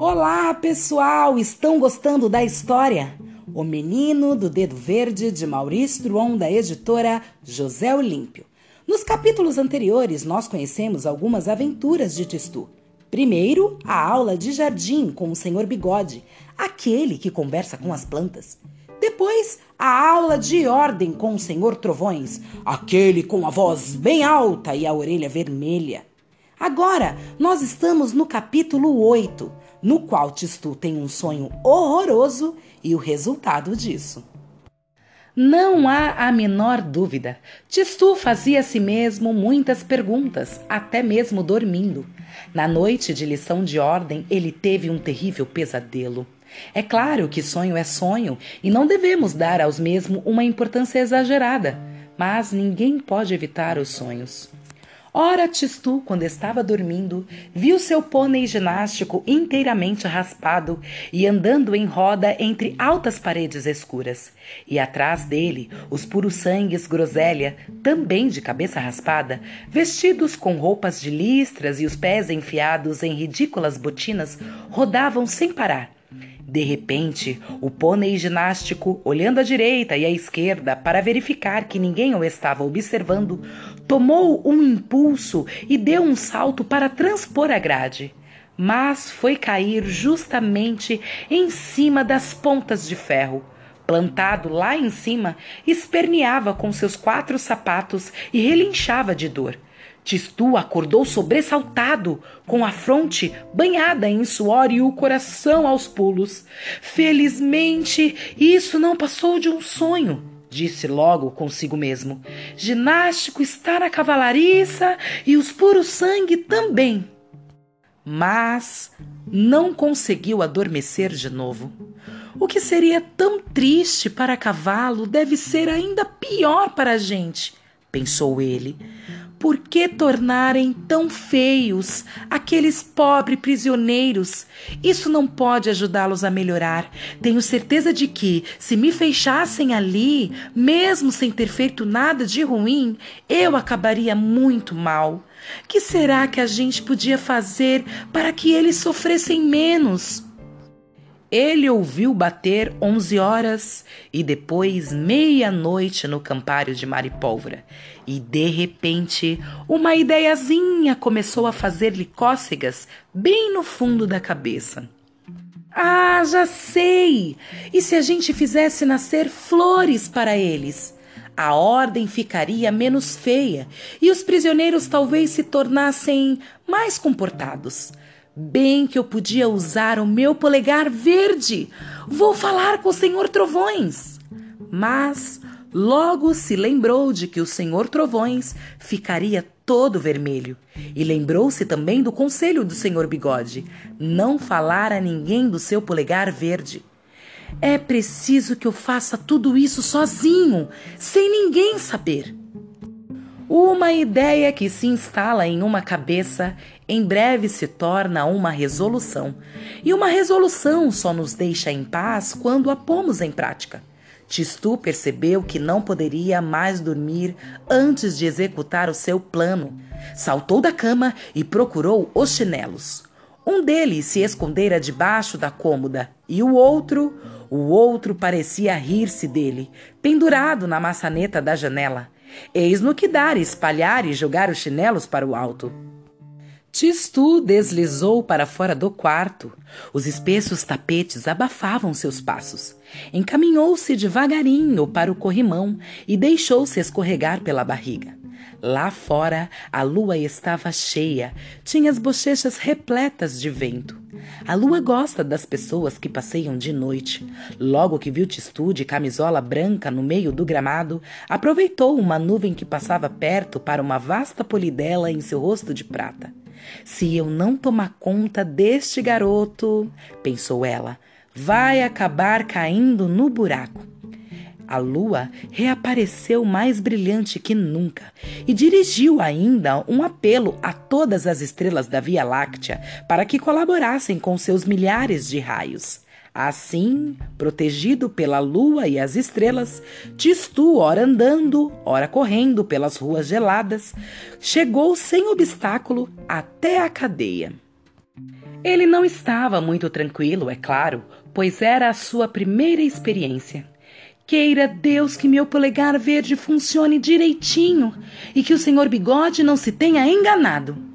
Olá, pessoal! Estão gostando da história? O Menino do Dedo Verde, de Maurício Druon, da editora José Olímpio. Nos capítulos anteriores, nós conhecemos algumas aventuras de Tistu. Primeiro, a aula de jardim com o Senhor Bigode, aquele que conversa com as plantas. Depois, a aula de ordem com o Senhor Trovões, aquele com a voz bem alta e a orelha vermelha. Agora, nós estamos no capítulo 8, no qual Tistu tem um sonho horroroso e o resultado disso. Não há a menor dúvida. Tistu fazia a si mesmo muitas perguntas, até mesmo dormindo. Na noite de lição de ordem, ele teve um terrível pesadelo. É claro que sonho é sonho e não devemos dar aos mesmos uma importância exagerada, mas ninguém pode evitar os sonhos. Ora, Tistu, quando estava dormindo, viu seu pônei ginástico inteiramente raspado e andando em roda entre altas paredes escuras. E atrás dele, os puros sangues groselha, também de cabeça raspada, vestidos com roupas de listras e os pés enfiados em ridículas botinas, rodavam sem parar de repente, o pônei ginástico, olhando à direita e à esquerda para verificar que ninguém o estava observando, tomou um impulso e deu um salto para transpor a grade. Mas foi cair justamente em cima das pontas de ferro. Plantado lá em cima, esperneava com seus quatro sapatos e relinchava de dor. Tistu acordou sobressaltado, com a fronte banhada em suor e o coração aos pulos. Felizmente, isso não passou de um sonho, disse logo consigo mesmo. Ginástico está na cavalariça e os puros sangue também. Mas não conseguiu adormecer de novo. O que seria tão triste para cavalo deve ser ainda pior para a gente, pensou ele. Por que tornarem tão feios aqueles pobres prisioneiros? Isso não pode ajudá-los a melhorar. Tenho certeza de que, se me fechassem ali, mesmo sem ter feito nada de ruim, eu acabaria muito mal. Que será que a gente podia fazer para que eles sofressem menos? Ele ouviu bater onze horas e depois meia-noite no campário de Maripólvora. E de repente, uma ideiazinha começou a fazer-lhe cócegas bem no fundo da cabeça. Ah, já sei! E se a gente fizesse nascer flores para eles? A ordem ficaria menos feia e os prisioneiros talvez se tornassem mais comportados. Bem que eu podia usar o meu polegar verde. Vou falar com o Senhor Trovões. Mas logo se lembrou de que o Senhor Trovões ficaria todo vermelho. E lembrou-se também do conselho do Senhor Bigode: não falar a ninguém do seu polegar verde. É preciso que eu faça tudo isso sozinho, sem ninguém saber. Uma ideia que se instala em uma cabeça em breve se torna uma resolução. E uma resolução só nos deixa em paz quando a pomos em prática. Tistu percebeu que não poderia mais dormir antes de executar o seu plano. Saltou da cama e procurou os chinelos. Um deles se escondera debaixo da cômoda e o outro, o outro parecia rir-se dele, pendurado na maçaneta da janela. Eis no que dar espalhar e jogar os chinelos para o alto. Tistu deslizou para fora do quarto. Os espessos tapetes abafavam seus passos. Encaminhou-se devagarinho para o corrimão e deixou-se escorregar pela barriga. Lá fora, a lua estava cheia, tinha as bochechas repletas de vento. A lua gosta das pessoas que passeiam de noite. Logo que viu Tistu de camisola branca no meio do gramado, aproveitou uma nuvem que passava perto para uma vasta polidela em seu rosto de prata. Se eu não tomar conta deste garoto, pensou ela, vai acabar caindo no buraco. A lua reapareceu mais brilhante que nunca e dirigiu ainda um apelo a todas as estrelas da Via Láctea para que colaborassem com seus milhares de raios. Assim, protegido pela lua e as estrelas, Tistu, ora andando, ora correndo pelas ruas geladas, chegou sem obstáculo até a cadeia. Ele não estava muito tranquilo, é claro, pois era a sua primeira experiência. Queira Deus que meu polegar verde funcione direitinho e que o senhor Bigode não se tenha enganado.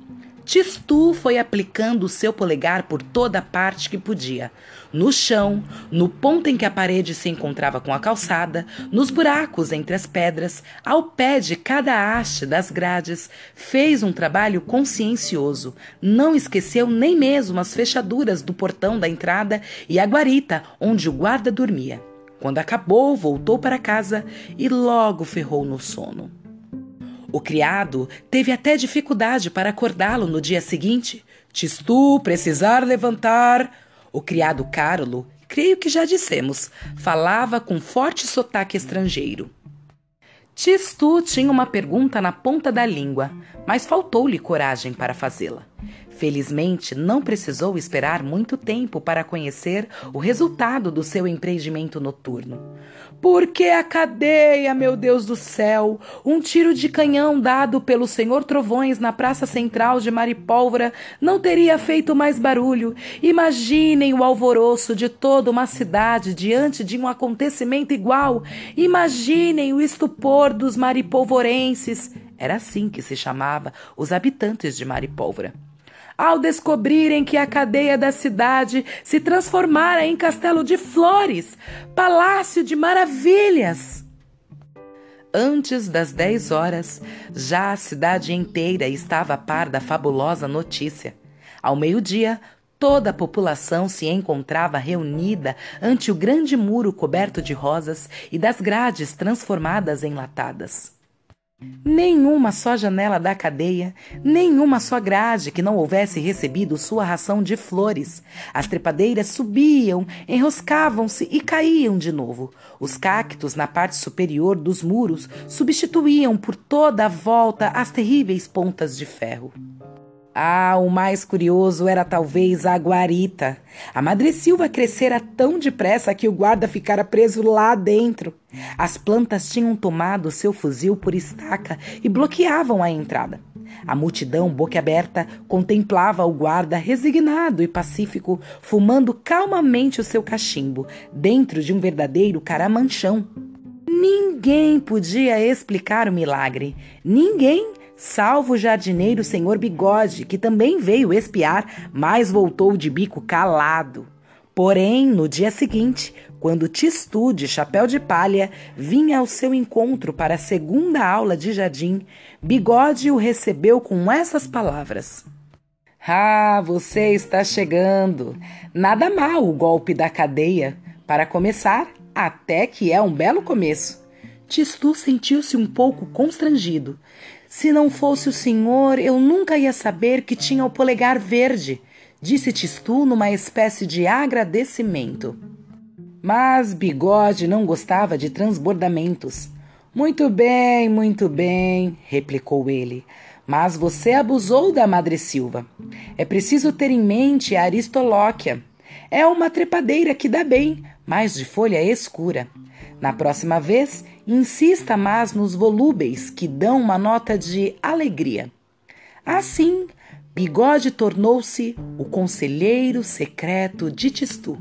Tistu foi aplicando o seu polegar por toda parte que podia. No chão, no ponto em que a parede se encontrava com a calçada, nos buracos entre as pedras, ao pé de cada haste das grades, fez um trabalho consciencioso. Não esqueceu nem mesmo as fechaduras do portão da entrada e a guarita onde o guarda dormia. Quando acabou, voltou para casa e logo ferrou no sono. O criado teve até dificuldade para acordá-lo no dia seguinte. Tistu, precisar levantar. O criado Carlo, creio que já dissemos, falava com forte sotaque estrangeiro. Tistu tinha uma pergunta na ponta da língua, mas faltou-lhe coragem para fazê-la. Felizmente, não precisou esperar muito tempo para conhecer o resultado do seu empreendimento noturno. Por que a cadeia, meu Deus do céu? Um tiro de canhão dado pelo senhor Trovões na praça central de Maripólvora não teria feito mais barulho. Imaginem o alvoroço de toda uma cidade diante de um acontecimento igual. Imaginem o estupor dos maripolvorenses. Era assim que se chamava os habitantes de Maripólvora ao descobrirem que a cadeia da cidade se transformara em castelo de flores, palácio de maravilhas. Antes das dez horas, já a cidade inteira estava a par da fabulosa notícia. Ao meio-dia, toda a população se encontrava reunida ante o grande muro coberto de rosas e das grades transformadas em latadas. Nenhuma só janela da cadeia, nenhuma só grade que não houvesse recebido sua ração de flores. As trepadeiras subiam, enroscavam-se e caíam de novo. Os cactos na parte superior dos muros substituíam por toda a volta as terríveis pontas de ferro. Ah, o mais curioso era talvez a guarita. A madressilva crescera tão depressa que o guarda ficara preso lá dentro. As plantas tinham tomado seu fuzil por estaca e bloqueavam a entrada. A multidão, boquiaberta, contemplava o guarda resignado e pacífico, fumando calmamente o seu cachimbo, dentro de um verdadeiro caramanchão. Ninguém podia explicar o milagre. Ninguém salvo o jardineiro senhor Bigode, que também veio espiar, mas voltou de bico calado. Porém, no dia seguinte, quando Tistu, de chapéu de palha, vinha ao seu encontro para a segunda aula de jardim, Bigode o recebeu com essas palavras. Ah, você está chegando. Nada mal o golpe da cadeia. Para começar, até que é um belo começo. Tistu sentiu-se um pouco constrangido. Se não fosse o senhor, eu nunca ia saber que tinha o polegar verde, disse Tistu numa espécie de agradecimento. Mas Bigode não gostava de transbordamentos. Muito bem, muito bem, replicou ele. Mas você abusou da Madre Silva. É preciso ter em mente a Aristolóquia. É uma trepadeira que dá bem, mas de folha escura. Na próxima vez, insista mais nos volúveis que dão uma nota de alegria. Assim, Bigode tornou-se o conselheiro secreto de Tistu.